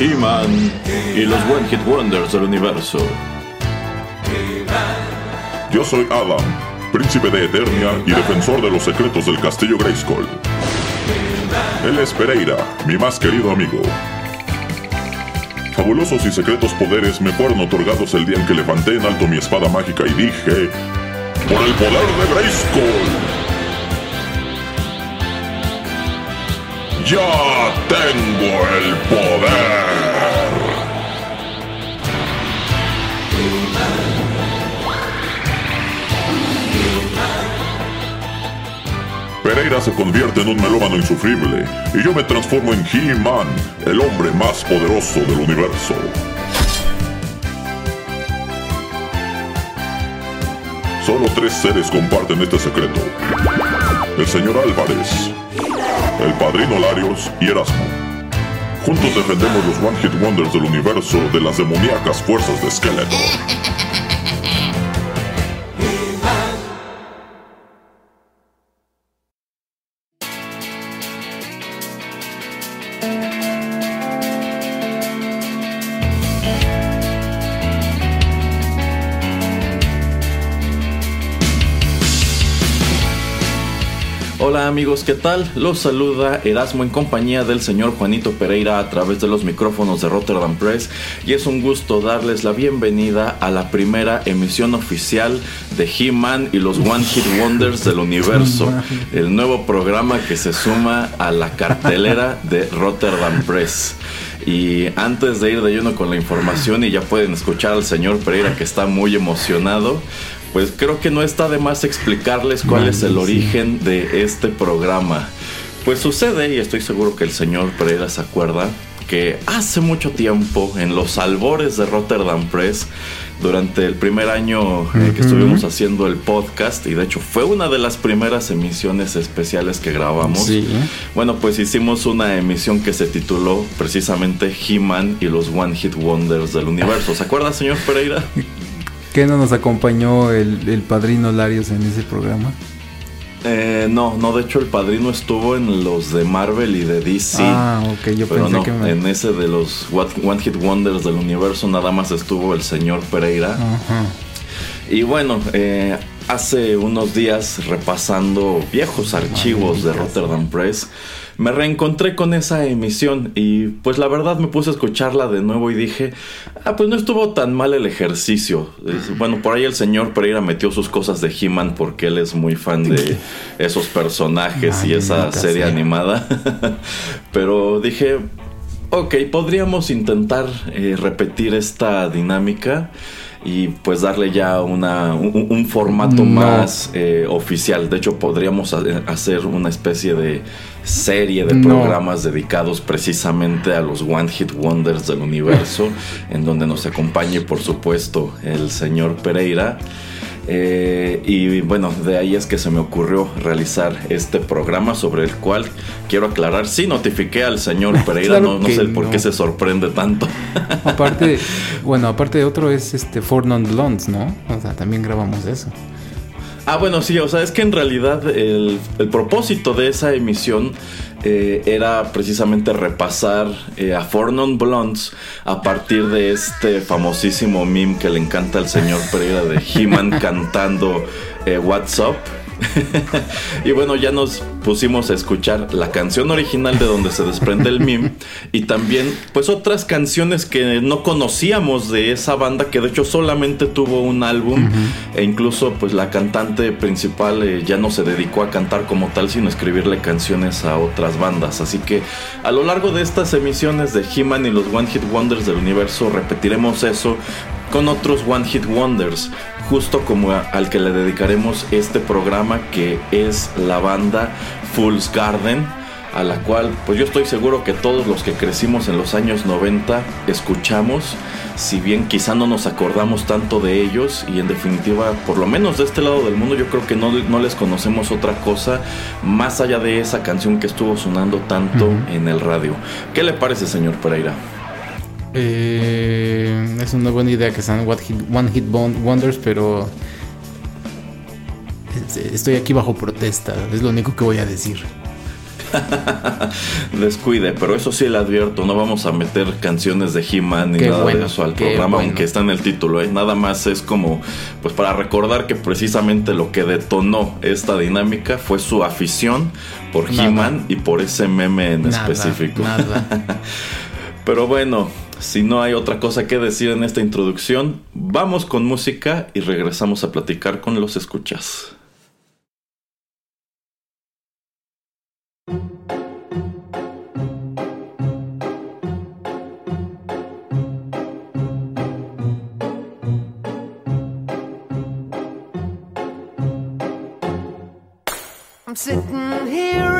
He-Man y los One Hit Wonders del universo. Yo soy Adam, príncipe de Eternia y defensor de los secretos del castillo Grayskull. Él es Pereira, mi más querido amigo. Fabulosos y secretos poderes me fueron otorgados el día en que levanté en alto mi espada mágica y dije... ¡Por el poder de Grayskull! ¡Ya tengo el poder! Pereira se convierte en un melómano insufrible y yo me transformo en He-Man, el hombre más poderoso del universo. Solo tres seres comparten este secreto. El señor Álvarez, el padrino Larios y Erasmo. Juntos defendemos los One Hit Wonders del universo de las demoníacas fuerzas de Skeletor. Amigos, ¿qué tal? Los saluda Erasmo en compañía del señor Juanito Pereira a través de los micrófonos de Rotterdam Press y es un gusto darles la bienvenida a la primera emisión oficial de He-Man y los One Hit Wonders del universo, el nuevo programa que se suma a la cartelera de Rotterdam Press. Y antes de ir de lleno con la información y ya pueden escuchar al señor Pereira que está muy emocionado, pues creo que no está de más explicarles cuál es el origen de este programa. Pues sucede, y estoy seguro que el señor Pereira se acuerda, que hace mucho tiempo, en los albores de Rotterdam Press, durante el primer año eh, que estuvimos haciendo el podcast, y de hecho fue una de las primeras emisiones especiales que grabamos. Sí. Bueno, pues hicimos una emisión que se tituló precisamente He-Man y los One Hit Wonders del universo. ¿Se acuerda, señor Pereira? ¿Qué no nos acompañó el, el padrino Larios en ese programa? Eh, no, no, de hecho el padrino estuvo en los de Marvel y de DC. Ah, ok, yo pero pensé no, que me... en ese de los One Hit Wonders del universo nada más estuvo el señor Pereira. Ajá. Y bueno, eh, hace unos días repasando viejos archivos de Rotterdam Press, me reencontré con esa emisión y pues la verdad me puse a escucharla de nuevo y dije, ah, pues no estuvo tan mal el ejercicio. Bueno, por ahí el señor Pereira metió sus cosas de He-Man porque él es muy fan de esos personajes y esa serie sea. animada. Pero dije, Ok, podríamos intentar eh, repetir esta dinámica y pues darle ya una, un, un formato No. más eh, oficial. De hecho, podríamos ha- hacer una especie de serie de No. programas dedicados precisamente a los One Hit Wonders del universo, en donde nos acompañe, por supuesto, el señor Pereira. Eh, y bueno, de ahí es que se me ocurrió realizar este programa sobre el cual quiero aclarar, sí notifiqué al señor Pereira, Claro no, sé por qué se sorprende tanto. Aparte, bueno, aparte de otro es este Four Non Blondes, ¿no? O sea, también grabamos eso. Ah, bueno, sí, o sea, es que en realidad el, el propósito de esa emisión eh, era precisamente repasar eh, a Four Non Blondes a partir de este famosísimo meme que le encanta al señor Pereira de He-Man cantando eh, What's Up. y bueno, ya nos pusimos a escuchar la canción original de donde se desprende el meme y también pues otras canciones que no conocíamos de esa banda que de hecho solamente tuvo un álbum e incluso pues la cantante principal eh, ya no se dedicó a cantar como tal sino a escribirle canciones a otras bandas. Así que a lo largo de estas emisiones de He-Man y los One Hit Wonders del universo repetiremos eso con otros One Hit Wonders, justo como a- al que le dedicaremos este programa que es la banda Fool's Garden, a la cual pues yo estoy seguro que todos los que crecimos en los años 90 escuchamos, si bien quizá no nos acordamos tanto de ellos y en definitiva, por lo menos de este lado del mundo, yo creo que no, no les conocemos otra cosa más allá de esa canción que estuvo sonando tanto en el radio. ¿Qué le parece, señor Pereira? Eh, es una buena idea que sean One Hit, Wonders, pero es- estoy aquí bajo protesta. Es lo único que voy a decir. Descuide, pero eso sí le advierto, no vamos a meter canciones de He-Man ni nada de eso al programa, aunque está en el título, ¿eh? nada más es como, pues para recordar que precisamente lo que detonó esta dinámica fue su afición por He-Man y por ese meme en específico. pero bueno, si no hay otra cosa que decir en esta introducción, vamos con música y regresamos a platicar con los escuchas. I'm sitting here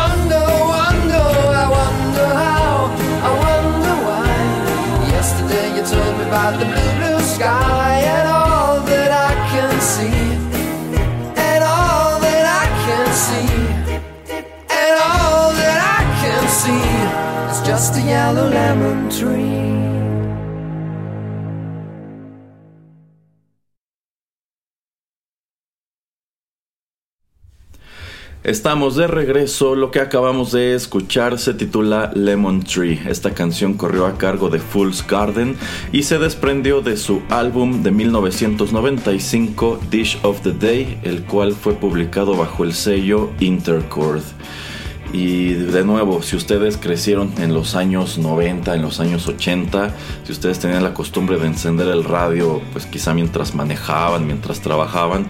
lemon tree. Estamos de regreso, lo que acabamos de escuchar se titula Lemon Tree. Esta canción corrió a cargo de Fool's Garden y se desprendió de su álbum de 1995 Dish of the Day, el cual fue publicado bajo el sello Intercord. Y de nuevo, si ustedes crecieron en los años 90, en los años 80, si ustedes tenían la costumbre de encender el radio, pues quizá mientras manejaban, mientras trabajaban,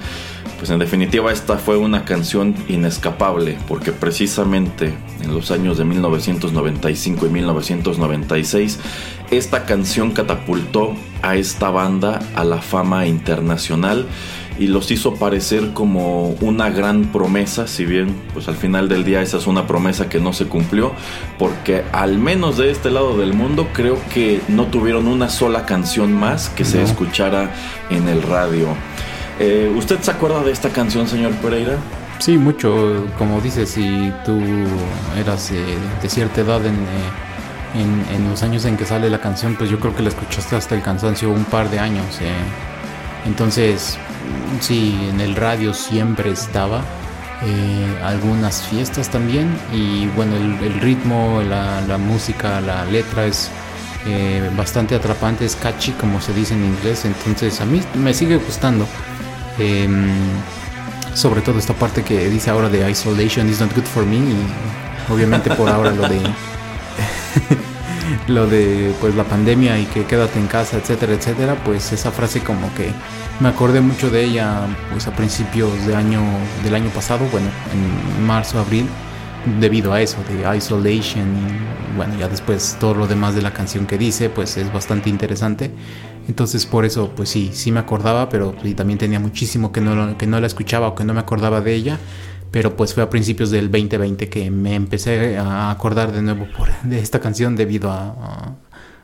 pues en definitiva esta fue una canción inescapable, porque precisamente en los años de 1995 y 1996, esta canción catapultó a esta banda a la fama internacional y los hizo parecer como una gran promesa, si bien pues al final del día esa es una promesa que no se cumplió, porque al menos de este lado del mundo creo que no tuvieron una sola canción más que se escuchara en el radio. Eh, ¿Usted se acuerda de esta canción, señor Pereira? Sí, mucho. Como dices, si tú eras eh, de cierta edad en, eh, en, en, los años en que sale la canción, pues yo creo que la escuchaste hasta el cansancio un par de años. Eh. Entonces, sí, en el radio siempre estaba. eh, algunas fiestas también y bueno, el, ritmo, la, música, la letra es eh, bastante atrapante, es catchy como se dice en inglés, entonces a mí me sigue gustando. Em, sobre todo esta parte que dice ahora de isolation is not good for me y obviamente por ahora lo de lo de pues la pandemia y que quédate en casa, etcétera, etcétera, pues esa frase como que me acordé mucho de ella pues a principios de año del año pasado, bueno, en marzo, abril, debido a eso de isolation y bueno, ya después todo lo demás de la canción que dice, pues es bastante interesante. Entonces por eso pues sí, sí me acordaba, pero también tenía muchísimo que no, que no la escuchaba o que no me acordaba de ella pero pues fue a principios del 2020 que me empecé a acordar de nuevo de esta canción debido a,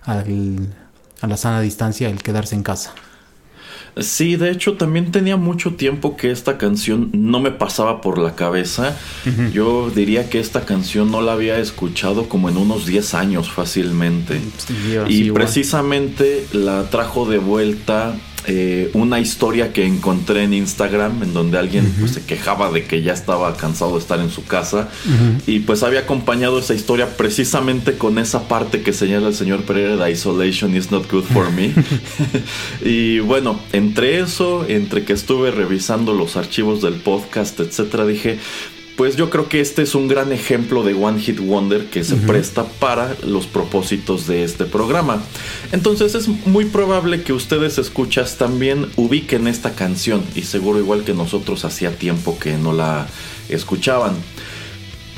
a, la sana distancia, el quedarse en casa. Sí, de hecho también tenía mucho tiempo que esta canción no me pasaba por la cabeza. Yo diría que esta canción no la había escuchado como en unos 10 años fácilmente. y precisamente la trajo de vuelta eh, una historia que encontré en Instagram en donde alguien pues, se quejaba de que ya estaba cansado de estar en su casa. Y pues había acompañado esa historia precisamente con esa parte que señala el señor Pereira de Isolation is not good for me y bueno entre eso entre que estuve revisando los archivos del podcast etcétera dije pues yo creo que este es un gran ejemplo de One Hit Wonder que se presta para los propósitos de este programa. Entonces es muy probable que ustedes escuchas también ubiquen esta canción y seguro igual que nosotros hacía tiempo que no la escuchaban.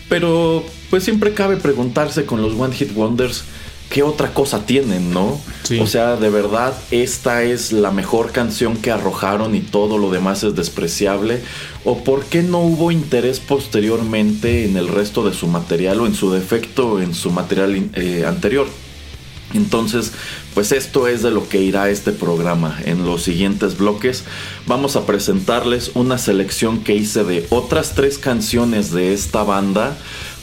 Pero pues siempre cabe preguntarse con los One Hit Wonders ¿qué otra cosa tienen, no? O sea, de verdad, esta es la mejor canción que arrojaron y todo lo demás es despreciable. ¿O por qué no hubo interés posteriormente en el resto de su material o en su defecto en su material eh, anterior? Entonces, pues esto es de lo que irá este programa. En los siguientes bloques vamos a presentarles una selección que hice de otras tres canciones de esta banda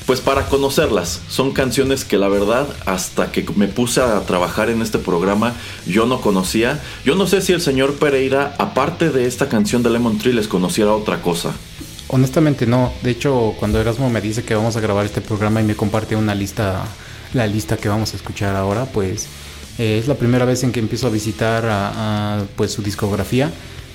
pues para conocerlas. Son canciones que la verdad, hasta que me puse a trabajar en este programa, yo no conocía. Yo no sé si el señor Pereira, aparte de esta canción de Lemon Tree, les conociera otra cosa. Honestamente no. De hecho, cuando Erasmo me dice que vamos a grabar este programa y me comparte una lista, la lista que vamos a escuchar ahora, pues eh, es la primera vez en que empiezo a visitar pues su discografía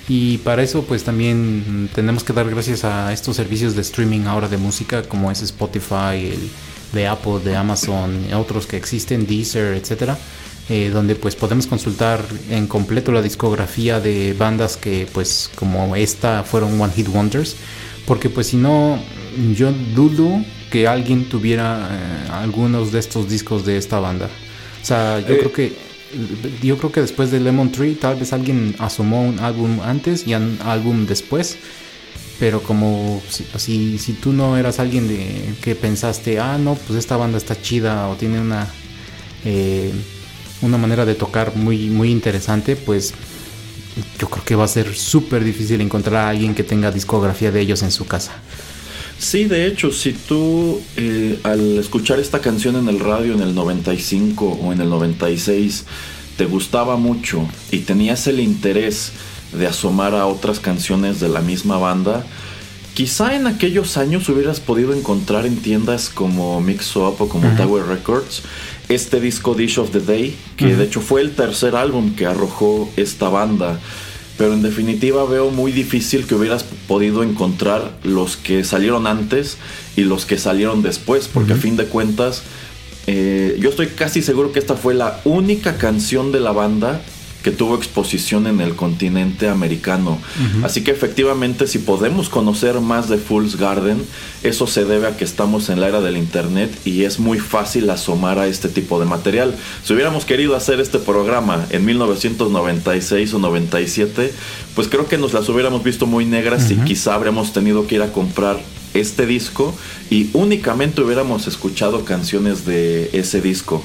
y para eso pues también tenemos que dar gracias a estos servicios de streaming ahora de música como es Spotify, el de Apple, de Amazon, otros que existen, Deezer, etcétera, eh, donde pues podemos consultar en completo la discografía de bandas que pues como esta fueron One Hit Wonders, porque pues si no yo dudo que alguien tuviera eh, algunos de estos discos de esta banda. O sea, yo eh, creo que yo creo que después de Lemon Tree tal vez alguien asomó un álbum antes y un álbum después. Pero como si, si, tú no eras alguien de, que pensaste, ah, no, pues esta banda está chida o tiene una, eh, una manera de tocar muy, muy interesante, pues yo creo que va a ser súper difícil encontrar a alguien que tenga discografía de ellos en su casa. Sí, de hecho, si tú eh, al escuchar esta canción en el radio en el 95 o en el 96 te gustaba mucho y tenías el interés de asomar a otras canciones de la misma banda, quizá en aquellos años hubieras podido encontrar en tiendas como Mix Up o como Tower Records este disco Dish of the Day, que de hecho fue el tercer álbum que arrojó esta banda pero en definitiva veo muy difícil que hubieras podido encontrar los que salieron antes y los que salieron después, porque a fin de cuentas eh, yo estoy casi seguro que esta fue la única canción de la banda que tuvo exposición en el continente americano. Así que efectivamente si podemos conocer más de Fool's Garden, eso se debe a que estamos en la era del Internet y es muy fácil asomar a este tipo de material. Si hubiéramos querido hacer este programa en 1996 o 97, pues creo que nos las hubiéramos visto muy negras y quizá habríamos tenido que ir a comprar este disco y únicamente hubiéramos escuchado canciones de ese disco.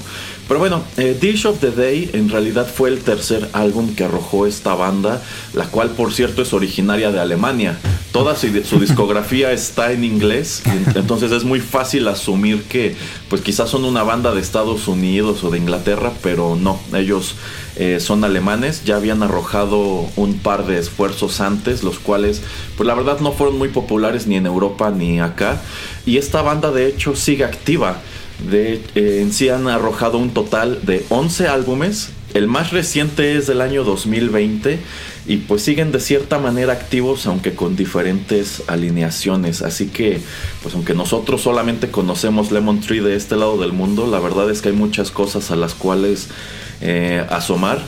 Pero bueno, eh, Dish of the Day en realidad fue el tercer álbum que arrojó esta banda, la cual por cierto es originaria de Alemania. Toda su, su discografía está en inglés, entonces es muy fácil asumir que pues quizás son una banda de Estados Unidos o de Inglaterra, pero no, ellos eh, son alemanes, ya habían arrojado un par de esfuerzos antes, los cuales pues la verdad no fueron muy populares ni en Europa ni acá, y esta banda de hecho sigue activa. De, eh, en sí han arrojado un total de 11 álbumes. El más reciente es del año 2020 y pues siguen de cierta manera activos aunque con diferentes alineaciones. Así que pues aunque nosotros solamente conocemos Lemon Tree de este lado del mundo, la verdad es que hay muchas cosas a las cuales eh, asomar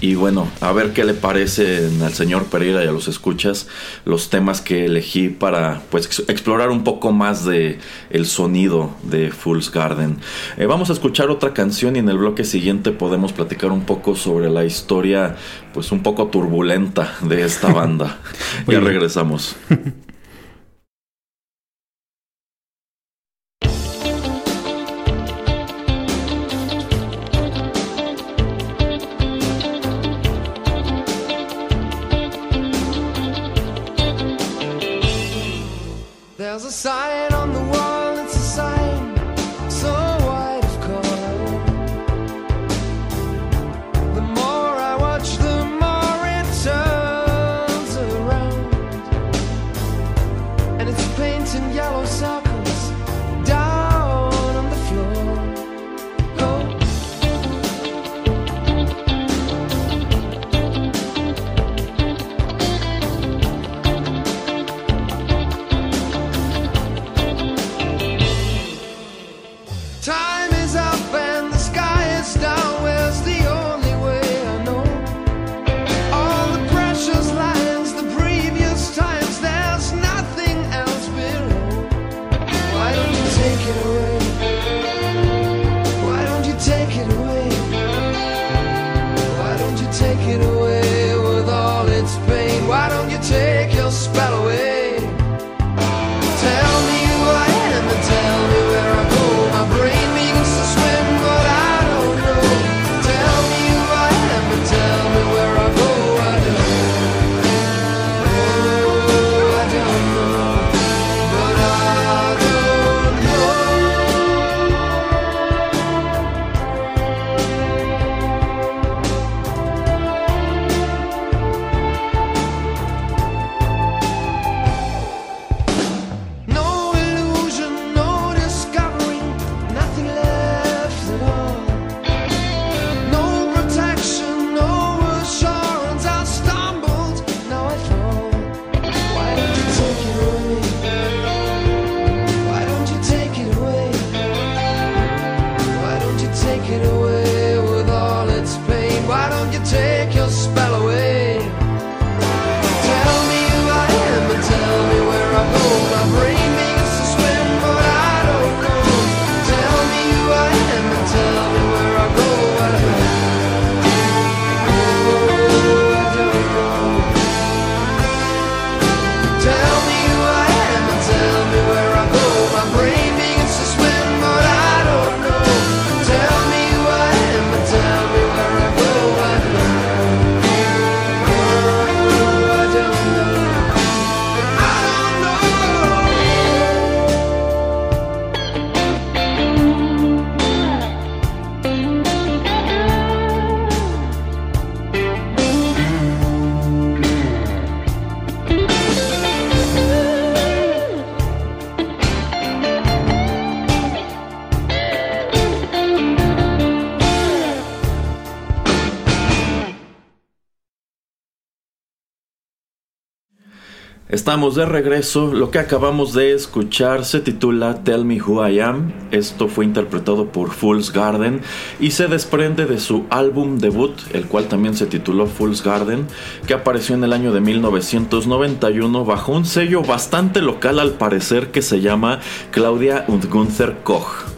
y bueno, a ver qué le parece al señor Pereira y a los escuchas los temas que elegí para pues explorar un poco más de el sonido de Fool's Garden. Eh, vamos a escuchar otra canción y en el bloque siguiente podemos platicar un poco sobre la historia pues un poco turbulenta de esta banda. ya regresamos. Estamos de regreso. Lo que acabamos de escuchar se titula Tell Me Who I Am. Esto fue interpretado por Fool's Garden y se desprende de su álbum debut, el cual también se tituló Fool's Garden, que apareció en el año de 1991 bajo un sello bastante local al parecer que se llama Claudia und Gunther Koch.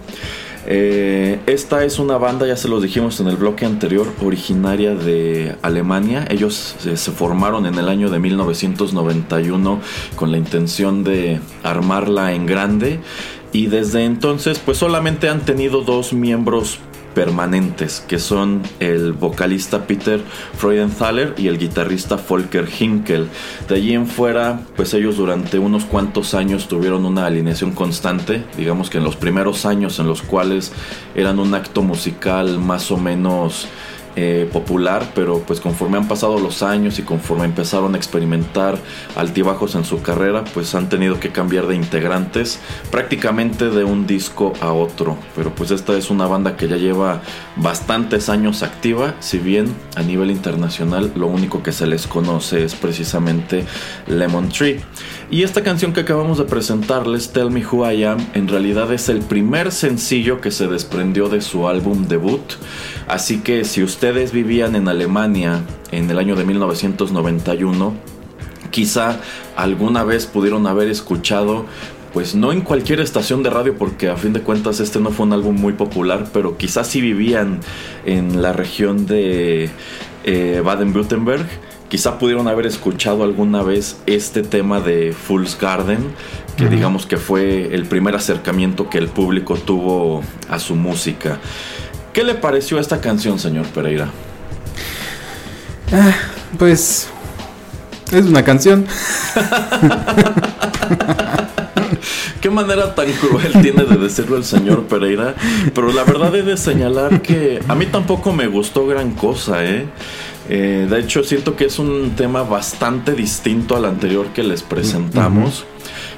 Eh, esta es una banda, ya se los dijimos en el bloque anterior, originaria de Alemania. Ellos se, formaron en el año de 1991 con la intención de armarla en grande y desde entonces pues solamente han tenido dos miembros permanentes, que son el vocalista Peter Freudenthaler y el guitarrista Volker Hinkel. De allí en fuera, pues ellos durante unos cuantos años tuvieron una alineación constante, digamos que en los primeros años en los cuales eran un acto musical más o menos eh, popular, pero pues conforme han pasado los años y conforme empezaron a experimentar altibajos en su carrera, pues han tenido que cambiar de integrantes prácticamente de un disco a otro. Pero pues esta es una banda que ya lleva bastantes años activa, si bien a nivel internacional lo único que se les conoce es precisamente Lemon Tree. Y esta canción que acabamos de presentarles, Tell Me Who I Am, en realidad es el primer sencillo que se desprendió de su álbum debut. Así que si ustedes vivían en Alemania en el año de 1991, quizá alguna vez pudieron haber escuchado pues no en cualquier estación de radio porque a fin de cuentas este no fue un álbum muy popular, pero quizás si vivían en la región de eh, Baden-Württemberg, quizá pudieron haber escuchado alguna vez este tema de Fool's Garden, que digamos que fue el primer acercamiento que el público tuvo a su música. ¿Qué le pareció esta canción, señor Pereira? Ah, pues es una canción. Qué manera tan cruel tiene de decirlo el señor Pereira. Pero la verdad he de señalar que a mí tampoco me gustó gran cosa, ¿eh? Eh de hecho, siento que es un tema bastante distinto al anterior que les presentamos.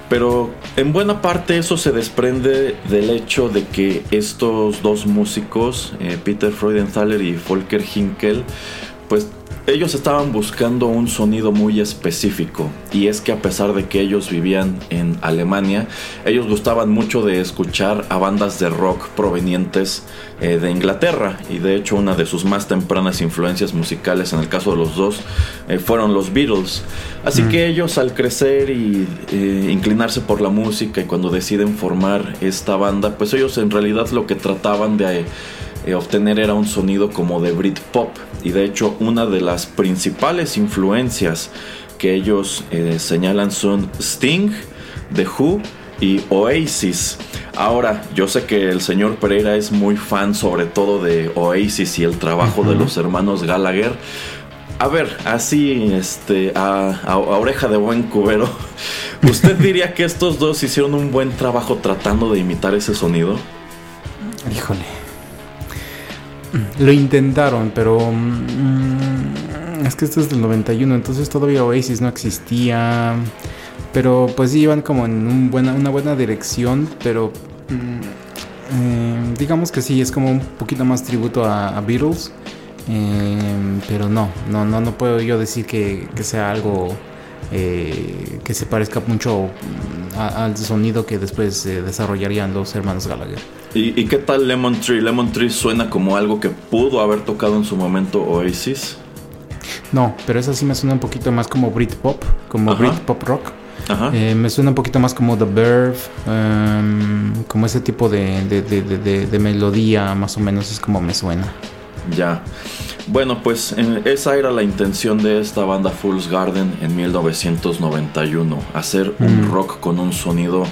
Pero en buena parte eso se desprende del hecho de que estos dos músicos, eh, Peter Freudenthaler y Volker Hinkel, pues ellos estaban buscando un sonido muy específico y es que a pesar de que ellos vivían en Alemania, ellos gustaban mucho de escuchar a bandas de rock provenientes eh, de Inglaterra y de hecho una de sus más tempranas influencias musicales en el caso de los dos eh, fueron los Beatles. Así que ellos al crecer y eh, inclinarse por la música y cuando deciden formar esta banda, pues ellos en realidad lo que trataban de eh, obtener era un sonido como de Britpop y de hecho una de las principales influencias que ellos eh, señalan son Sting, The Who y Oasis. Ahora, yo sé que el señor Pereira es muy fan sobre todo de Oasis y el trabajo de los hermanos Gallagher. A ver, así, este, a, a, oreja de buen cubero, ¿usted diría que estos dos hicieron un buen trabajo tratando de imitar ese sonido? Híjole. Lo intentaron, pero mm, es que esto es del 91, entonces todavía Oasis no existía. Pero pues sí iban como en una buena dirección, pero mm, eh, digamos que sí, es como un poquito más tributo a, Beatles. Eh, pero no, no, no, no puedo yo decir que, sea algo eh, que se parezca mucho al sonido que después desarrollarían los hermanos Gallagher. ¿Y, qué tal Lemon Tree? ¿Lemon Tree suena como algo que pudo haber tocado en su momento Oasis? No, pero esa sí me suena un poquito más como Britpop, como Britpop rock. Ajá. Eh, me suena un poquito más como The Verve, em, como ese tipo de, de, melodía, más o menos es como me suena. Ya. Bueno, pues esa era la intención de esta banda Fool's Garden en 1991, hacer un mm. rock con un sonido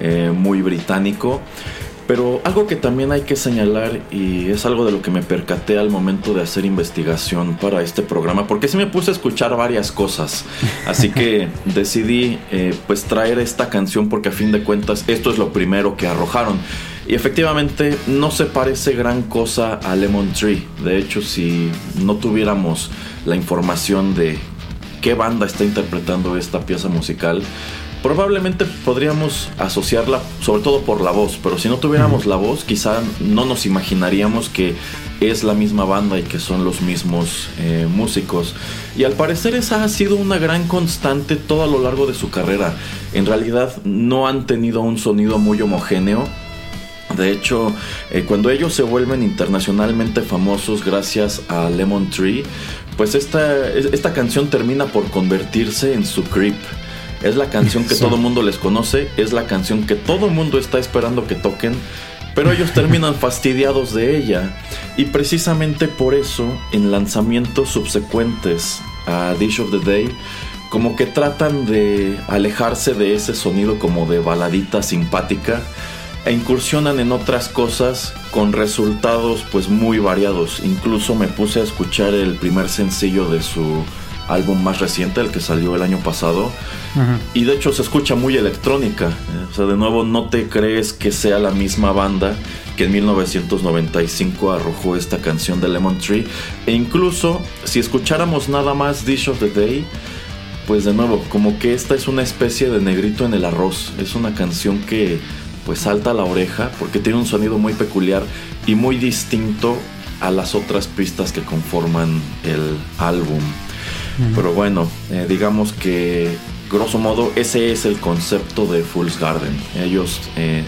eh, muy británico. Pero algo que también hay que señalar y es algo de lo que me percaté al momento de hacer investigación para este programa, porque sí me puse a escuchar varias cosas, así que decidí eh, pues traer esta canción porque a fin de cuentas esto es lo primero que arrojaron. Y efectivamente no se parece gran cosa a Lemon Tree. De hecho, si no tuviéramos la información de qué banda está interpretando esta pieza musical, probablemente podríamos asociarla sobre todo por la voz, pero si no tuviéramos la voz quizá no nos imaginaríamos que es la misma banda y que son los mismos eh, músicos. Y al parecer esa ha sido una gran constante todo a lo largo de su carrera. En realidad no han tenido un sonido muy homogéneo. De hecho, eh, cuando ellos se vuelven internacionalmente famosos gracias a Lemon Tree, pues esta, esta canción termina por convertirse en su creep. Es la canción que todo el mundo les conoce, es la canción que todo el mundo está esperando que toquen, pero ellos terminan fastidiados de ella. Y precisamente por eso, en lanzamientos subsecuentes a Dish of the Day, como que tratan de alejarse de ese sonido como de baladita simpática e incursionan en otras cosas con resultados pues muy variados. Incluso me puse a escuchar el primer sencillo de su álbum más reciente, el que salió el año pasado. Y de hecho se escucha muy electrónica. ¿eh? O sea, de nuevo no te crees que sea la misma banda que en 1995 arrojó esta canción de Lemon Tree. E incluso si escucháramos nada más Dish of the Day, pues de nuevo, como que esta es una especie de negrito en el arroz. Es una canción que pues salta a la oreja porque tiene un sonido muy peculiar y muy distinto a las otras pistas que conforman el álbum. Pero bueno, eh, digamos que grosso modo ese es el concepto de Fool's Garden. Ellos eh,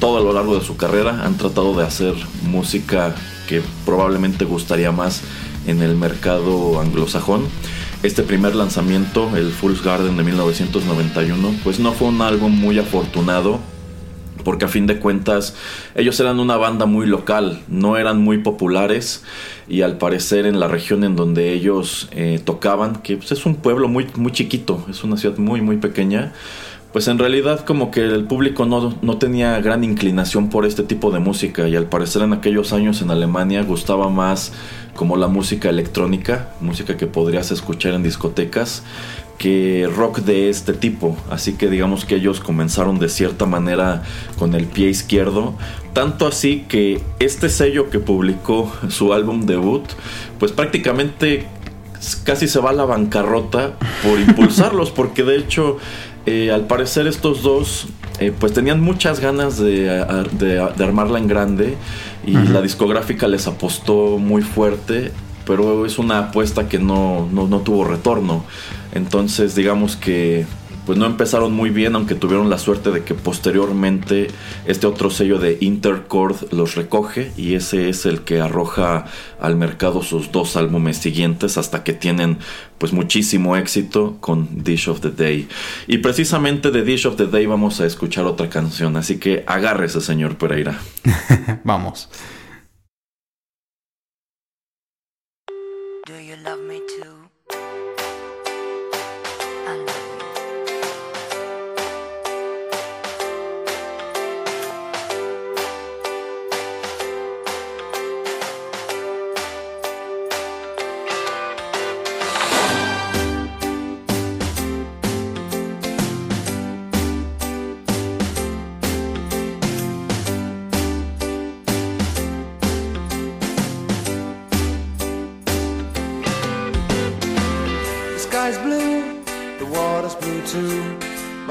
todo a lo largo de su carrera han tratado de hacer música que probablemente gustaría más en el mercado anglosajón. Este primer lanzamiento, el Fool's Garden de 1991, pues no fue un álbum muy afortunado porque a fin de cuentas ellos eran una banda muy local, no eran muy populares y al parecer en la región en donde ellos eh, tocaban, que pues, es un pueblo muy, muy chiquito, es una ciudad muy muy pequeña, pues en realidad como que el público no, no, tenía gran inclinación por este tipo de música y al parecer en aquellos años en Alemania gustaba más como la música electrónica, música que podrías escuchar en discotecas que rock de este tipo. Así que digamos que ellos comenzaron de cierta manera con el pie izquierdo. Tanto así que este sello que publicó su álbum debut, pues prácticamente casi se va a la bancarrota por impulsarlos, porque de hecho, eh, al parecer estos dos, eh, pues tenían muchas ganas de, armarla en grande y la discográfica les apostó muy fuerte pero es una apuesta que no, no, tuvo retorno. Entonces digamos que pues no empezaron muy bien, aunque tuvieron la suerte de que posteriormente este otro sello de Intercord los recoge y ese es el que arroja al mercado sus dos álbumes siguientes hasta que tienen pues muchísimo éxito con Dish of the Day. Y precisamente de Dish of the Day vamos a escuchar otra canción, así que agárrese señor Pereira. vamos.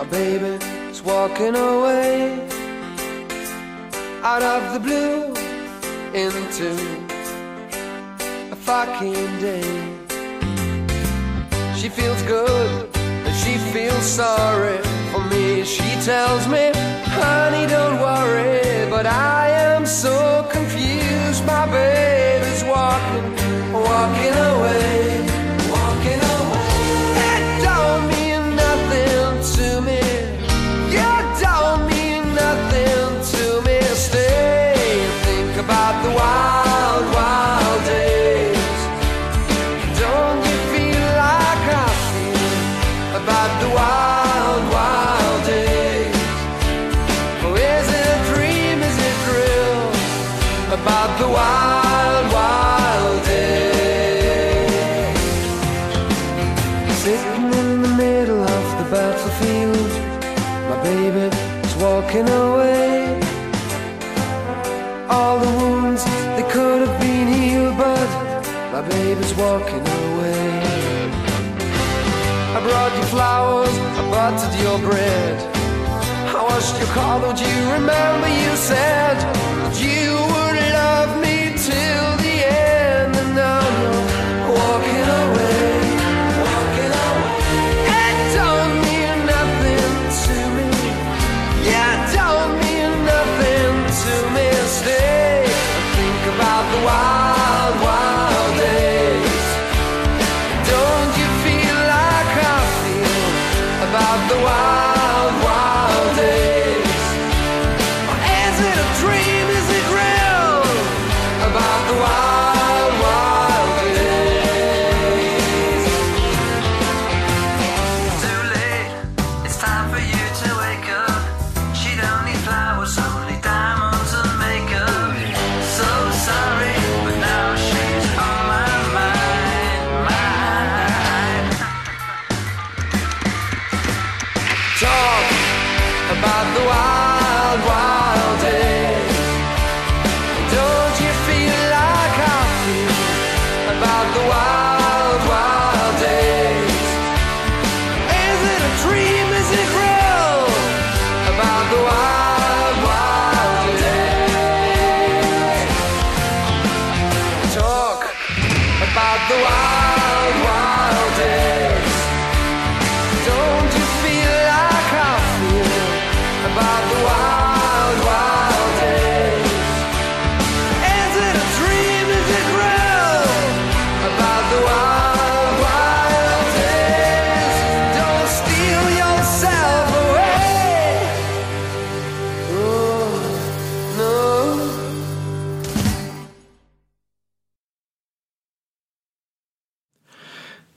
My baby's walking away out of the blue into a fucking day. She feels good and she feels sorry for me. She tells me, honey, don't worry, but I am so confused. My baby's walking, walking away. buttered your bread. I washed your car, Do you remember you said?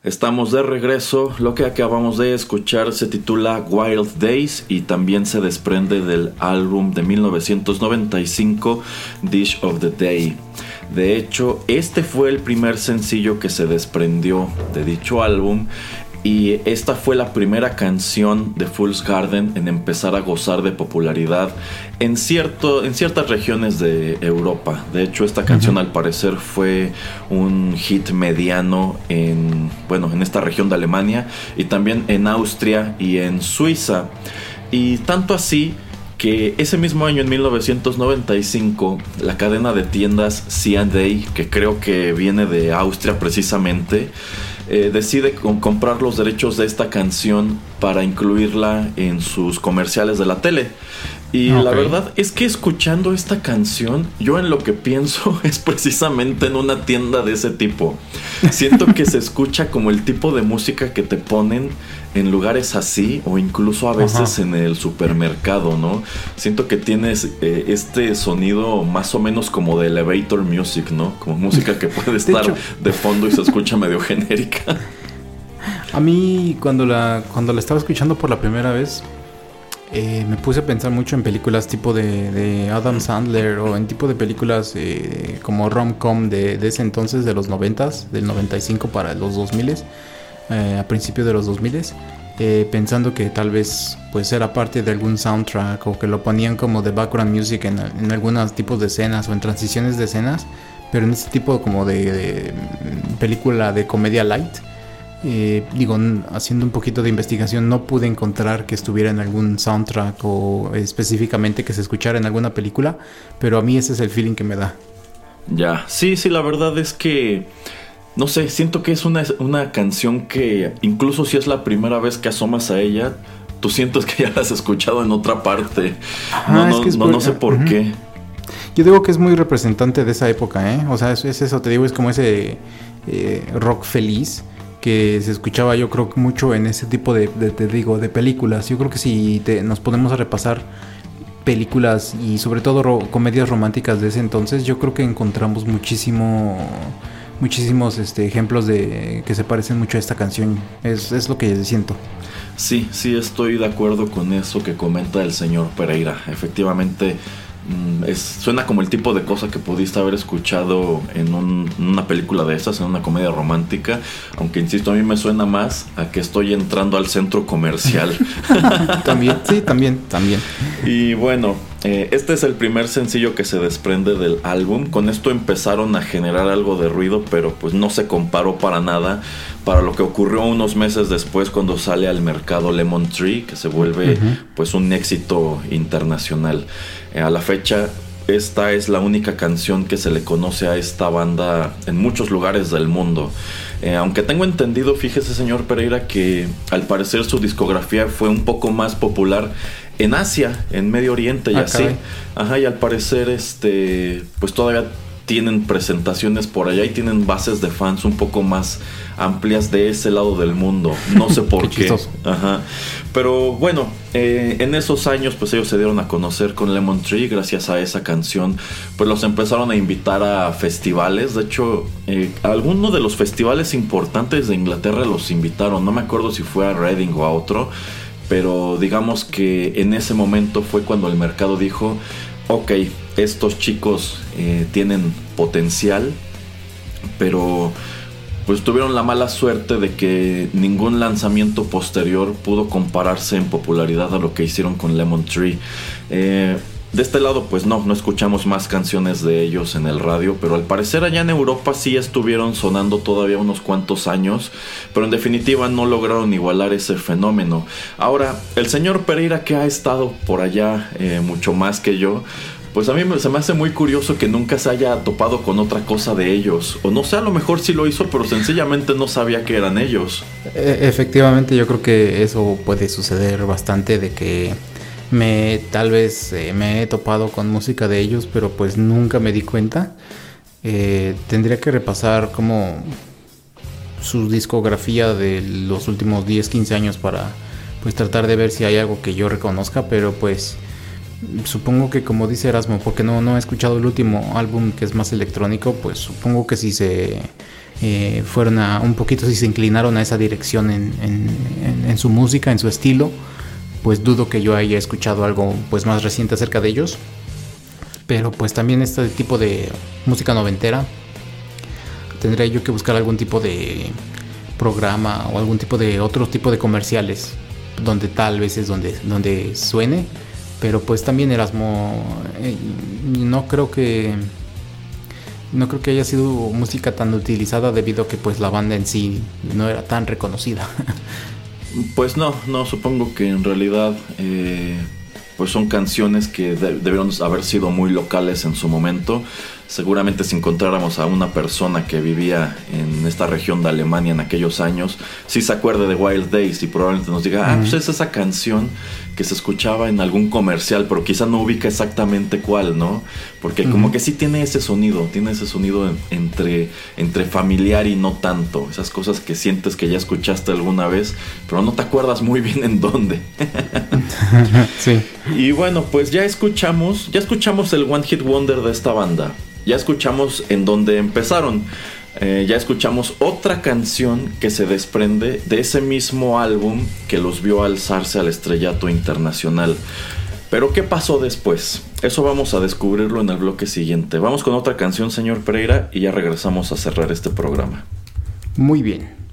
Estamos de regreso, lo que acabamos de escuchar se titula Wild Days y también se desprende del álbum de 1995 Dish of the Day. De hecho, este fue el primer sencillo que se desprendió de dicho álbum y esta fue la primera canción de Fool's Garden en empezar a gozar de popularidad en, cierto, en ciertas regiones de Europa. De hecho, esta canción al parecer fue un hit mediano en, bueno, en esta región de Alemania y también en Austria y en Suiza. Y tanto así que ese mismo año, en 1995, la cadena de tiendas C&A, que creo que viene de Austria precisamente, eh, decide comprar los derechos de esta canción para incluirla en sus comerciales de la tele. Y la verdad es que escuchando esta canción, yo en lo que pienso es precisamente en una tienda de ese tipo. Siento que se escucha como el tipo de música que te ponen en lugares así o incluso a veces en el supermercado, ¿no? Siento que tienes eh, este sonido más o menos como de elevator music, ¿no? Como música que puede estar de, fondo y se escucha medio genérica. A mí cuando la, cuando la estaba escuchando por la primera vez, eh, me puse a pensar mucho en películas tipo de, Adam Sandler o en tipo de películas eh, como rom-com de, ese entonces, de los 90 del 95 para los 2000 eh, a principios de los 2000 eh, pensando que tal vez pues era parte de algún soundtrack o que lo ponían como de background music en, algunos tipos de escenas o en transiciones de escenas, pero en este tipo como de película de comedia light eh, digo, haciendo un poquito de investigación, no pude encontrar que estuviera en algún soundtrack o específicamente que se escuchara en alguna película, pero a mí ese es el feeling que me da. Ya, sí, sí, la verdad es que, no sé, siento que es una, una canción que incluso si es la primera vez que asomas a ella, tú sientes que ya la has escuchado en otra parte. no, no, no, sé por qué. Yo digo que es muy representante de esa época, ¿eh? O sea, es, eso, te digo, es como ese eh, rock feliz que se escuchaba yo creo mucho en ese tipo de, te digo, de películas. Yo creo que si nos ponemos a repasar películas y sobre todo comedias románticas de ese entonces, yo creo que encontramos muchísimo muchísimos este, ejemplos de que se parecen mucho a esta canción. Es, es lo que siento. Sí, sí, estoy de acuerdo con eso que comenta el señor Pereira. Efectivamente, es, suena como el tipo de cosa que pudiste haber escuchado en una película de esas, en una comedia romántica. Aunque insisto, a mí me suena más a que estoy entrando al centro comercial. también, sí, también, también. Y bueno, eh, este es el primer sencillo que se desprende del álbum. Con esto empezaron a generar algo de ruido, pero pues no se comparó para nada para lo que ocurrió unos meses después cuando sale al mercado Lemon Tree, que se vuelve pues un éxito internacional. Eh, a la fecha, esta es la única canción que se le conoce a esta banda en muchos lugares del mundo. Eh, aunque tengo entendido, fíjese señor Pereira, que al parecer su discografía fue un poco más popular en Asia, en Medio Oriente y ah, así. Ajá, y al parecer, este, pues todavía tienen presentaciones por allá y tienen bases de fans un poco más amplias de ese lado del mundo. No sé por qué. Ajá. Pero bueno, eh, en esos años pues ellos se dieron a conocer con Lemon Tree gracias a esa canción. Pues los empezaron a invitar a festivales. De hecho, eh, algunos de los festivales importantes de Inglaterra los invitaron. No me acuerdo si fue a Reading o a otro. Pero digamos que en ese momento fue cuando el mercado dijo, ok, estos chicos eh, tienen potencial, pero pues tuvieron la mala suerte de que ningún lanzamiento posterior pudo compararse en popularidad a lo que hicieron con Lemon Tree. Eh, de este lado, pues no, no escuchamos más canciones de ellos en el radio, pero al parecer allá en Europa sí estuvieron sonando todavía unos cuantos años, pero en definitiva no lograron igualar ese fenómeno. Ahora, el señor Pereira que ha estado por allá eh, mucho más que yo, pues a mí se me hace muy curioso que nunca se haya topado con otra cosa de ellos. O no sé, a lo mejor sí lo hizo, pero sencillamente no sabía que eran ellos. E, efectivamente, yo creo que eso puede suceder bastante de que me tal vez eh, me he topado con música de ellos, pero pues nunca me di cuenta. Eh, tendría que repasar como su discografía de los últimos 10, 15 años para pues tratar de ver si hay algo que yo reconozca, pero pues supongo que como dice Erasmo, porque no, no he escuchado el último álbum que es más electrónico, pues supongo que si se eh, fueron a un poquito, si se inclinaron a esa dirección en su música, en su estilo, pues dudo que yo haya escuchado algo pues más reciente acerca de ellos. Pero pues también este tipo de música noventera tendría yo que buscar algún tipo de programa o algún tipo de otro tipo de comerciales donde tal vez es donde, donde suene. Pero pues también Erasmo eh, no creo que no creo que haya sido música tan utilizada debido a que pues la banda en sí no era tan reconocida. Pues no, no, supongo que en realidad eh, pues son canciones que debieron haber sido muy locales en su momento. Seguramente si encontráramos a una persona que vivía en esta región de Alemania en aquellos años, si se acuerde de Wild Days y probablemente nos diga, ah, pues es esa canción que se escuchaba en algún comercial, pero quizá no ubica exactamente cuál, ¿no? Porque como que sí tiene ese sonido, tiene ese sonido entre, entre familiar y no tanto. Esas cosas que sientes que ya escuchaste alguna vez, pero no te acuerdas muy bien en dónde. sí. Y bueno, pues ya escuchamos, ya escuchamos el One Hit Wonder de esta banda. Ya escuchamos en dónde empezaron. Eh, ya escuchamos otra canción que se desprende de ese mismo álbum que los vio alzarse al estrellato internacional. Pero ¿qué pasó después? Eso vamos a descubrirlo en el bloque siguiente. Vamos con otra canción, señor Pereira, y ya regresamos a cerrar este programa. Muy bien.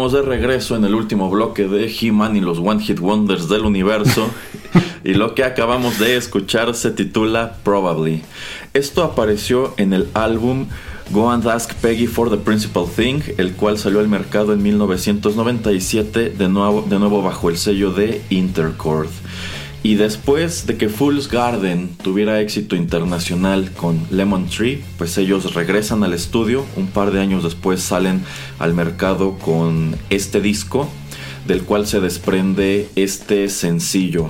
Estamos de regreso en el último bloque de He-Man y los One Hit Wonders del universo. y lo que acabamos de escuchar se titula Probably. Esto apareció en el álbum Go and Ask Peggy for the Principal Thing, el cual salió al mercado en 1997, de nuevo, de nuevo bajo el sello de Intercord. Y después de que Fool's Garden tuviera éxito internacional con Lemon Tree, pues ellos regresan al estudio. Un par de años después salen al mercado con este disco, del cual se desprende este sencillo,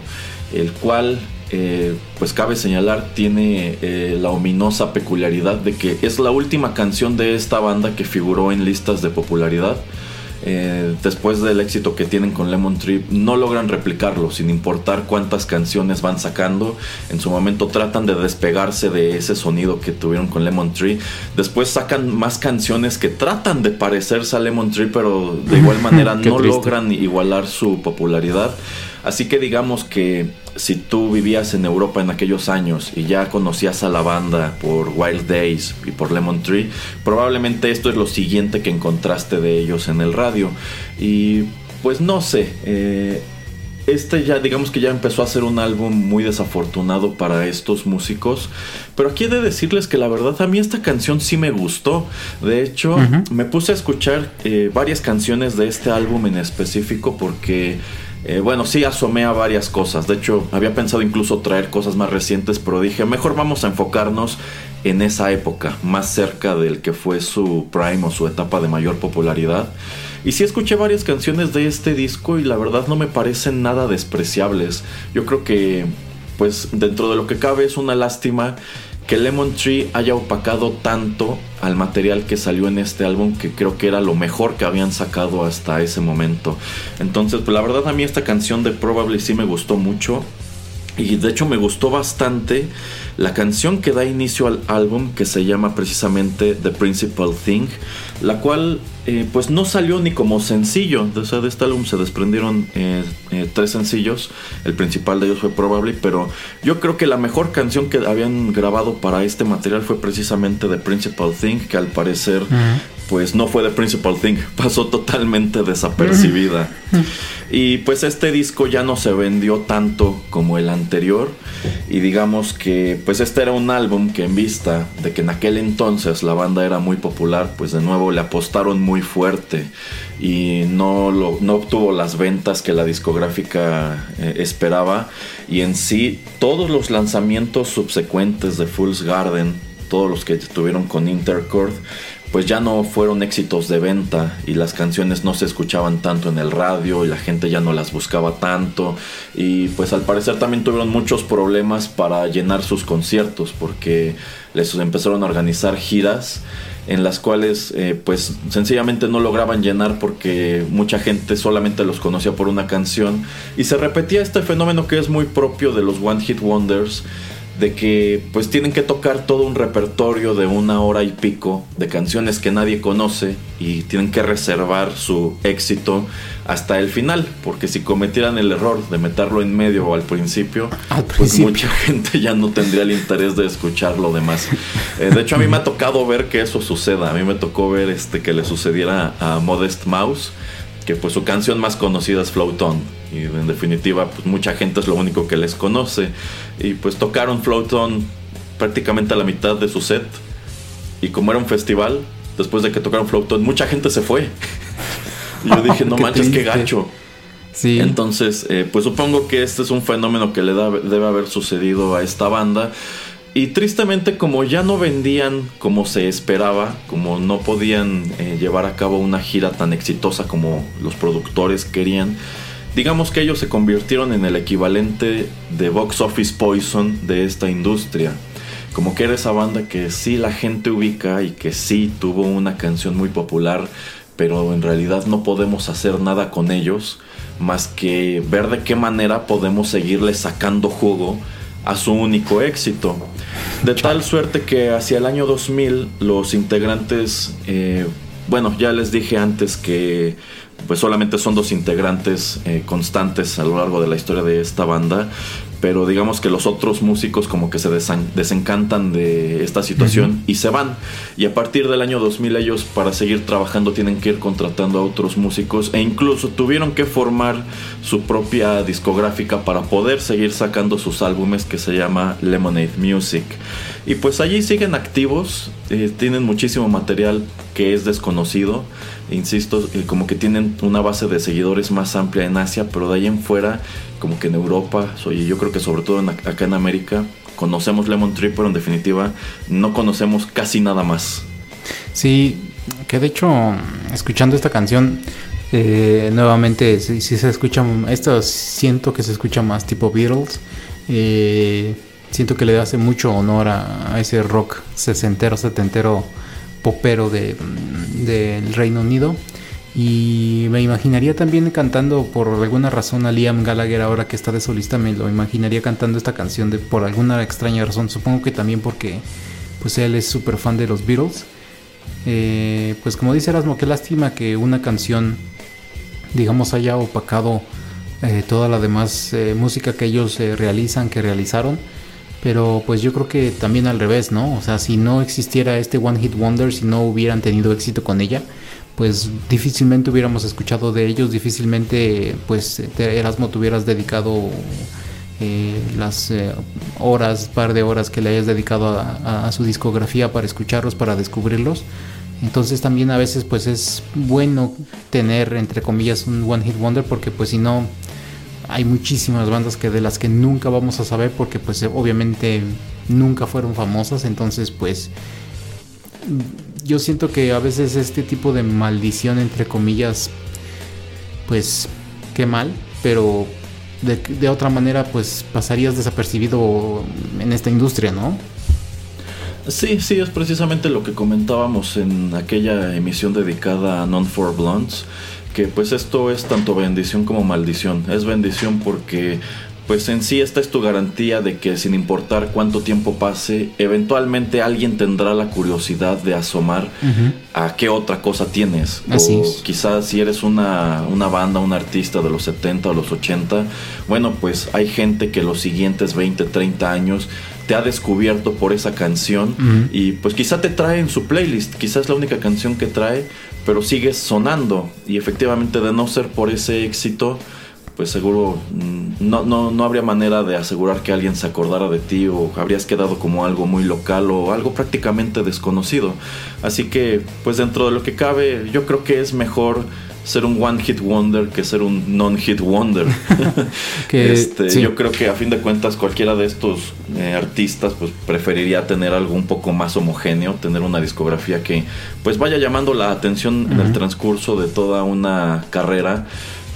el cual, eh, pues cabe señalar, tiene eh, la ominosa peculiaridad de que es la última canción de esta banda que figuró en listas de popularidad. Eh, después del éxito que tienen con Lemon Tree, no logran replicarlo, sin importar cuántas canciones van sacando. En su momento tratan de despegarse de ese sonido que tuvieron con Lemon Tree. Después sacan más canciones que tratan de parecerse a Lemon Tree, pero de igual manera no logran igualar su popularidad. Así que digamos que si tú vivías en Europa en aquellos años y ya conocías a la banda por Wild Days y por Lemon Tree, probablemente esto es lo siguiente que encontraste de ellos en el radio. Y pues no sé, eh, este ya digamos que ya empezó a ser un álbum muy desafortunado para estos músicos. Pero aquí he de decirles que la verdad a mí esta canción sí me gustó. De hecho, me puse a escuchar eh, varias canciones de este álbum en específico porque eh, bueno, sí asomé a varias cosas. De hecho, había pensado incluso traer cosas más recientes, pero dije, mejor vamos a enfocarnos en esa época, más cerca del que fue su prime o su etapa de mayor popularidad. Y sí escuché varias canciones de este disco y la verdad no me parecen nada despreciables. Yo creo que, pues, dentro de lo que cabe es una lástima que Lemon Tree haya opacado tanto al material que salió en este álbum que creo que era lo mejor que habían sacado hasta ese momento. Entonces, pues la verdad a mí esta canción de Probably sí me gustó mucho. Y de hecho me gustó bastante la canción que da inicio al álbum que se llama precisamente The Principal Thing, la cual eh, pues no salió ni como sencillo. O sea, de este álbum se desprendieron eh, eh, tres sencillos, el principal de ellos fue Probably, pero yo creo que la mejor canción que habían grabado para este material fue precisamente The Principal Thing, que al parecer pues no fue The Principal Thing, pasó totalmente desapercibida. y pues este disco ya no se vendió tanto como el anterior. Y digamos que pues este era un álbum que en vista de que en aquel entonces la banda era muy popular, pues de nuevo le apostaron muy fuerte. Y no, lo, no obtuvo las ventas que la discográfica eh, esperaba. Y en sí todos los lanzamientos subsecuentes de Fool's Garden, todos los que estuvieron con Intercord, pues ya no fueron éxitos de venta y las canciones no se escuchaban tanto en el radio y la gente ya no las buscaba tanto. Y pues al parecer también tuvieron muchos problemas para llenar sus conciertos porque les empezaron a organizar giras en las cuales eh, pues sencillamente no lograban llenar porque mucha gente solamente los conocía por una canción. Y se repetía este fenómeno que es muy propio de los One Hit Wonders de que pues tienen que tocar todo un repertorio de una hora y pico de canciones que nadie conoce y tienen que reservar su éxito hasta el final, porque si cometieran el error de meterlo en medio o al principio, pues mucha gente ya no tendría el interés de escuchar lo demás. Eh, de hecho, a mí me ha tocado ver que eso suceda. A mí me tocó ver este que le sucediera a Modest Mouse, que pues su canción más conocida es Float On y en definitiva pues mucha gente es lo único que les conoce. Y pues tocaron Float On prácticamente a la mitad de su set. Y como era un festival después de que tocaron Float On mucha gente se fue. Y yo dije no manches qué gacho sí. entonces eh, pues supongo que este es un fenómeno que le debe haber sucedido a esta banda y tristemente como ya no vendían como se esperaba, como no podían eh, llevar a cabo una gira tan exitosa como los productores querían, Digamos que ellos se convirtieron en el equivalente de Box Office Poison de esta industria. Como que era esa banda que sí la gente ubica y que sí tuvo una canción muy popular, pero en realidad no podemos hacer nada con ellos más que ver de qué manera podemos seguirle sacando jugo a su único éxito. De tal suerte que hacia el año 2000 los integrantes, eh, bueno, ya les dije antes que pues solamente son dos integrantes eh, constantes a lo largo de la historia de esta banda. Pero digamos que los otros músicos como que se desencantan de esta situación y se van. Y a partir del año 2000 ellos para seguir trabajando tienen que ir contratando a otros músicos e incluso tuvieron que formar su propia discográfica para poder seguir sacando sus álbumes que se llama Lemonade Music. Y pues allí siguen activos, eh, tienen muchísimo material que es desconocido, insisto, eh, como que tienen una base de seguidores más amplia en Asia, pero de ahí en fuera, como que en Europa, soy, yo creo que sobre todo acá en América, conocemos Lemon Tree, pero en definitiva no conocemos casi nada más. Sí, que de hecho, escuchando esta canción, eh, nuevamente, si, se escucha, esto siento que se escucha más tipo Beatles. Eh, siento que le hace mucho honor a, ese rock sesentero, setentero, popero del de, Reino Unido. Y me imaginaría también cantando por alguna razón a Liam Gallagher ahora que está de solista, me lo imaginaría cantando esta canción de por alguna extraña razón. Supongo que también porque pues él es súper fan de los Beatles. Eh, pues como dice Erasmo, qué lástima que una canción, digamos, haya opacado eh, toda la demás eh, música que ellos realizan, que realizaron pero pues yo creo que también al revés, ¿no? O sea, si no existiera este One Hit Wonder, si no hubieran tenido éxito con ella, pues difícilmente hubiéramos escuchado de ellos, difícilmente pues Erasmo te hubieras dedicado eh, las eh, horas, par de horas que le hayas dedicado a, su discografía para escucharlos, para descubrirlos. Entonces también a veces pues es bueno tener entre comillas un One Hit Wonder porque pues si no hay muchísimas bandas que de las que nunca vamos a saber porque pues obviamente nunca fueron famosas, entonces pues yo siento que a veces este tipo de maldición entre comillas pues qué mal, pero de, de otra manera pues pasarías desapercibido en esta industria, ¿no? Sí, sí, es precisamente lo que comentábamos en aquella emisión dedicada a Non for Blondes que pues esto es tanto bendición como maldición. Es bendición porque pues en sí esta es tu garantía de que sin importar cuánto tiempo pase, eventualmente alguien tendrá la curiosidad de asomar a qué otra cosa tienes. o quizás si eres una, una, banda, un artista de los 70 o los 80, bueno, pues hay gente que los siguientes 20, 30 años te ha descubierto por esa canción y pues quizá te trae en su playlist, quizás es la única canción que trae, pero sigues sonando y efectivamente de no ser por ese éxito, pues seguro mm, no, no, no, habría manera de asegurar que alguien se acordara de ti o habrías quedado como algo muy local o algo prácticamente desconocido. Así que, pues dentro de lo que cabe, yo creo que es mejor ser un one hit wonder que ser un non hit wonder. este, Yo creo que a fin de cuentas cualquiera de estos eh, artistas pues preferiría tener algo un poco más homogéneo, tener una discografía que pues vaya llamando la atención en el transcurso de toda una carrera,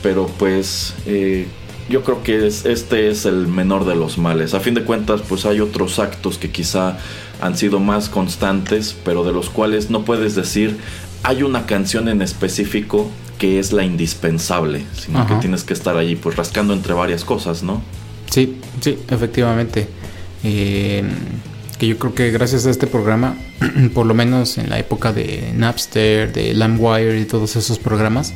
pero pues eh, yo creo que este es el menor de los males. A fin de cuentas pues hay otros actos que quizá han sido más constantes, pero de los cuales no puedes decir hay una canción en específico que es la indispensable, sino que tienes que estar allí pues rascando entre varias cosas, ¿no? Sí, sí, efectivamente. Eh, que yo creo que gracias a este programa, por lo menos en la época de Napster, de LimeWire y todos esos programas,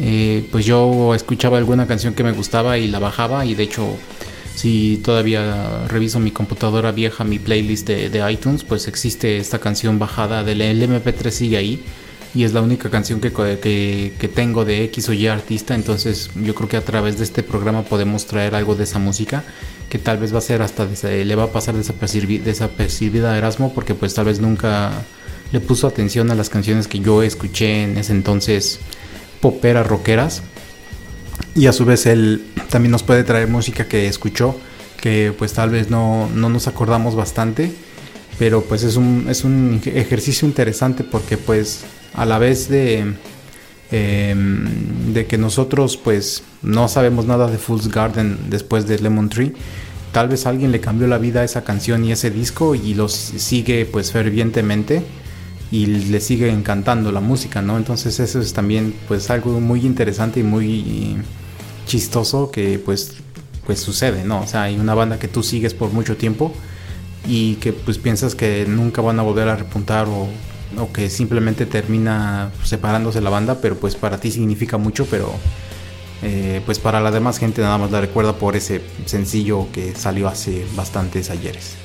eh, pues yo escuchaba alguna canción que me gustaba y la bajaba y de hecho si todavía reviso mi computadora vieja, mi playlist de, de iTunes, pues existe esta canción bajada del MP3 sigue ahí y es la única canción que, que, tengo de X o Y artista, entonces yo creo que a través de este programa podemos traer algo de esa música que tal vez va a ser hasta le va a pasar desapercibida a Erasmo porque pues tal vez nunca le puso atención a las canciones que yo escuché en ese entonces poperas rockeras. Y a su vez él también nos puede traer música que escuchó que pues tal vez no, no nos acordamos bastante pero pues es un, es un ejercicio interesante porque pues a la vez de, em, de que nosotros pues no sabemos nada de Fool's Garden después de Lemon Tree, tal vez alguien le cambió la vida a esa canción y ese disco y los sigue pues fervientemente y le sigue encantando la música, ¿no? Entonces eso es también pues algo muy interesante y muy chistoso que pues pues sucede, ¿no? O sea, hay una banda que tú sigues por mucho tiempo y que pues piensas que nunca van a volver a repuntar o, que simplemente termina separándose la banda, pero pues para ti significa mucho, pero eh, pues para la demás gente nada más la recuerda por ese sencillo que salió hace bastantes ayeres.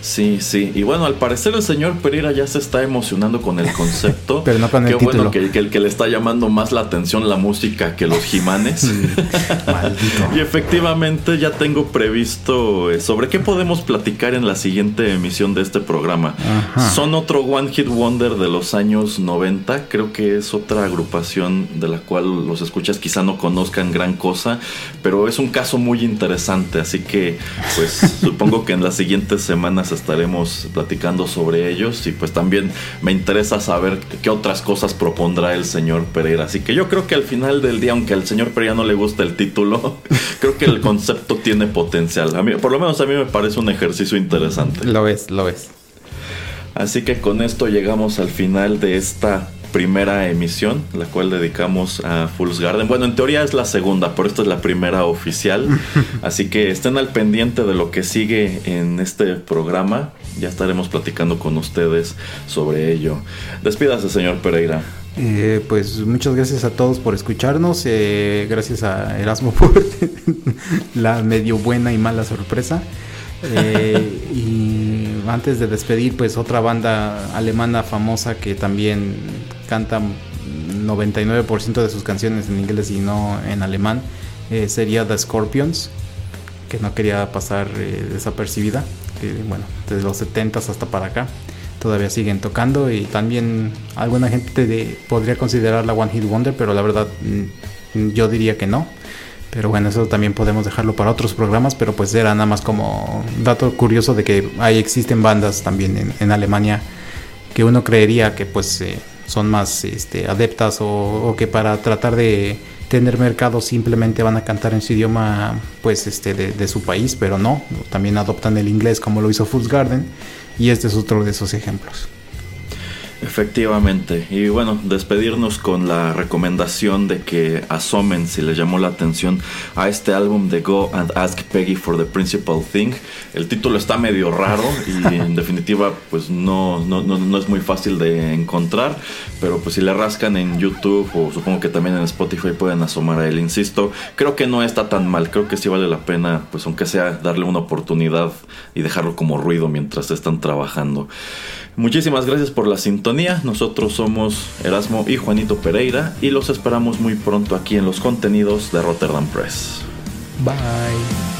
Sí, sí. Y bueno, al parecer el señor Pereira ya se está emocionando con el concepto. Pero no con el Qué título. bueno que, que el que le está llamando más la atención la música que los Jimanes. Y efectivamente ya tengo previsto eh, sobre qué podemos platicar en la siguiente emisión de este programa. Ajá. Son otro One Hit Wonder de los años 90. Creo que es otra agrupación de la cual los escuchas quizá no conozcan gran cosa, pero es un caso muy interesante. Así que, pues supongo que en las siguientes semanas estaremos platicando sobre ellos y pues también me interesa saber qué otras cosas propondrá el señor Pereira. Así que yo creo que al final del día, aunque al señor Pereira no le guste el título, creo que el concepto tiene potencial. A mí, por lo menos a mí me parece un ejercicio interesante. Lo es, lo es. Así que con esto llegamos al final de esta primera emisión, la cual dedicamos a Fool's Garden. Bueno, en teoría es la segunda, pero esta es la primera oficial. Así que estén al pendiente de lo que sigue en este programa. Ya estaremos platicando con ustedes sobre ello. Despídase, señor Pereira. Eh, pues muchas gracias a todos por escucharnos. eh, gracias a Erasmo por la medio buena y mala sorpresa. Eh, y antes de despedir, pues otra banda alemana famosa que también canta 99% de sus canciones en inglés y no en alemán eh, sería The Scorpions, que no quería pasar eh, desapercibida. Bueno, desde los 70s hasta para acá todavía siguen tocando y también alguna gente podría considerarla One Hit Wonder, pero la verdad mm, yo diría que no. Pero bueno, eso también podemos dejarlo para otros programas, pero pues era nada más como dato curioso de que ahí existen bandas también en, Alemania que uno creería que pues eh, son más este, adeptas o, o que para tratar de tener mercado simplemente van a cantar en su idioma pues este de, de su país, pero no, también adoptan el inglés como lo hizo Fool's Garden y este es otro de esos ejemplos. Efectivamente. Y bueno, despedirnos con la recomendación de que asomen si les llamó la atención a este álbum de Go and Ask Peggy for the Principal Thing. El título está medio raro y en definitiva pues no, no, no, no es muy fácil de encontrar. Pero pues si le rascan en YouTube o supongo que también en Spotify pueden asomar a él. Insisto, creo que no está tan mal. Creo que sí vale la pena pues aunque sea darle una oportunidad y dejarlo como ruido mientras están trabajando. Muchísimas gracias por la sintonía. Nosotros somos Erasmo y Juanito Pereira y los esperamos muy pronto aquí en los contenidos de Rotterdam Press. Bye.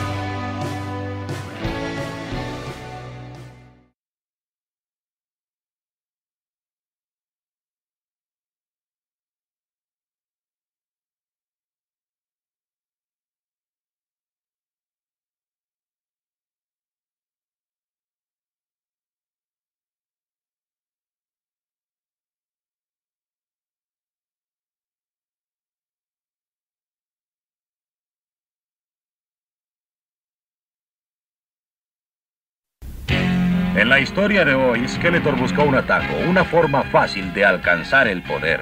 En la historia de hoy, Skeletor buscó un atajo, una forma fácil de alcanzar el poder.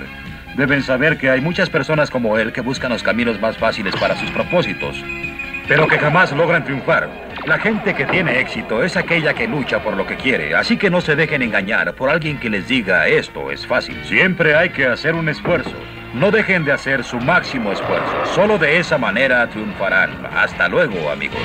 Deben saber que hay muchas personas como él que buscan los caminos más fáciles para sus propósitos, pero que jamás logran triunfar. La gente que tiene éxito es aquella que lucha por lo que quiere, así que no se dejen engañar por alguien que les diga esto es fácil. Siempre hay que hacer un esfuerzo. No dejen de hacer su máximo esfuerzo. Solo de esa manera triunfarán. Hasta luego, amigos.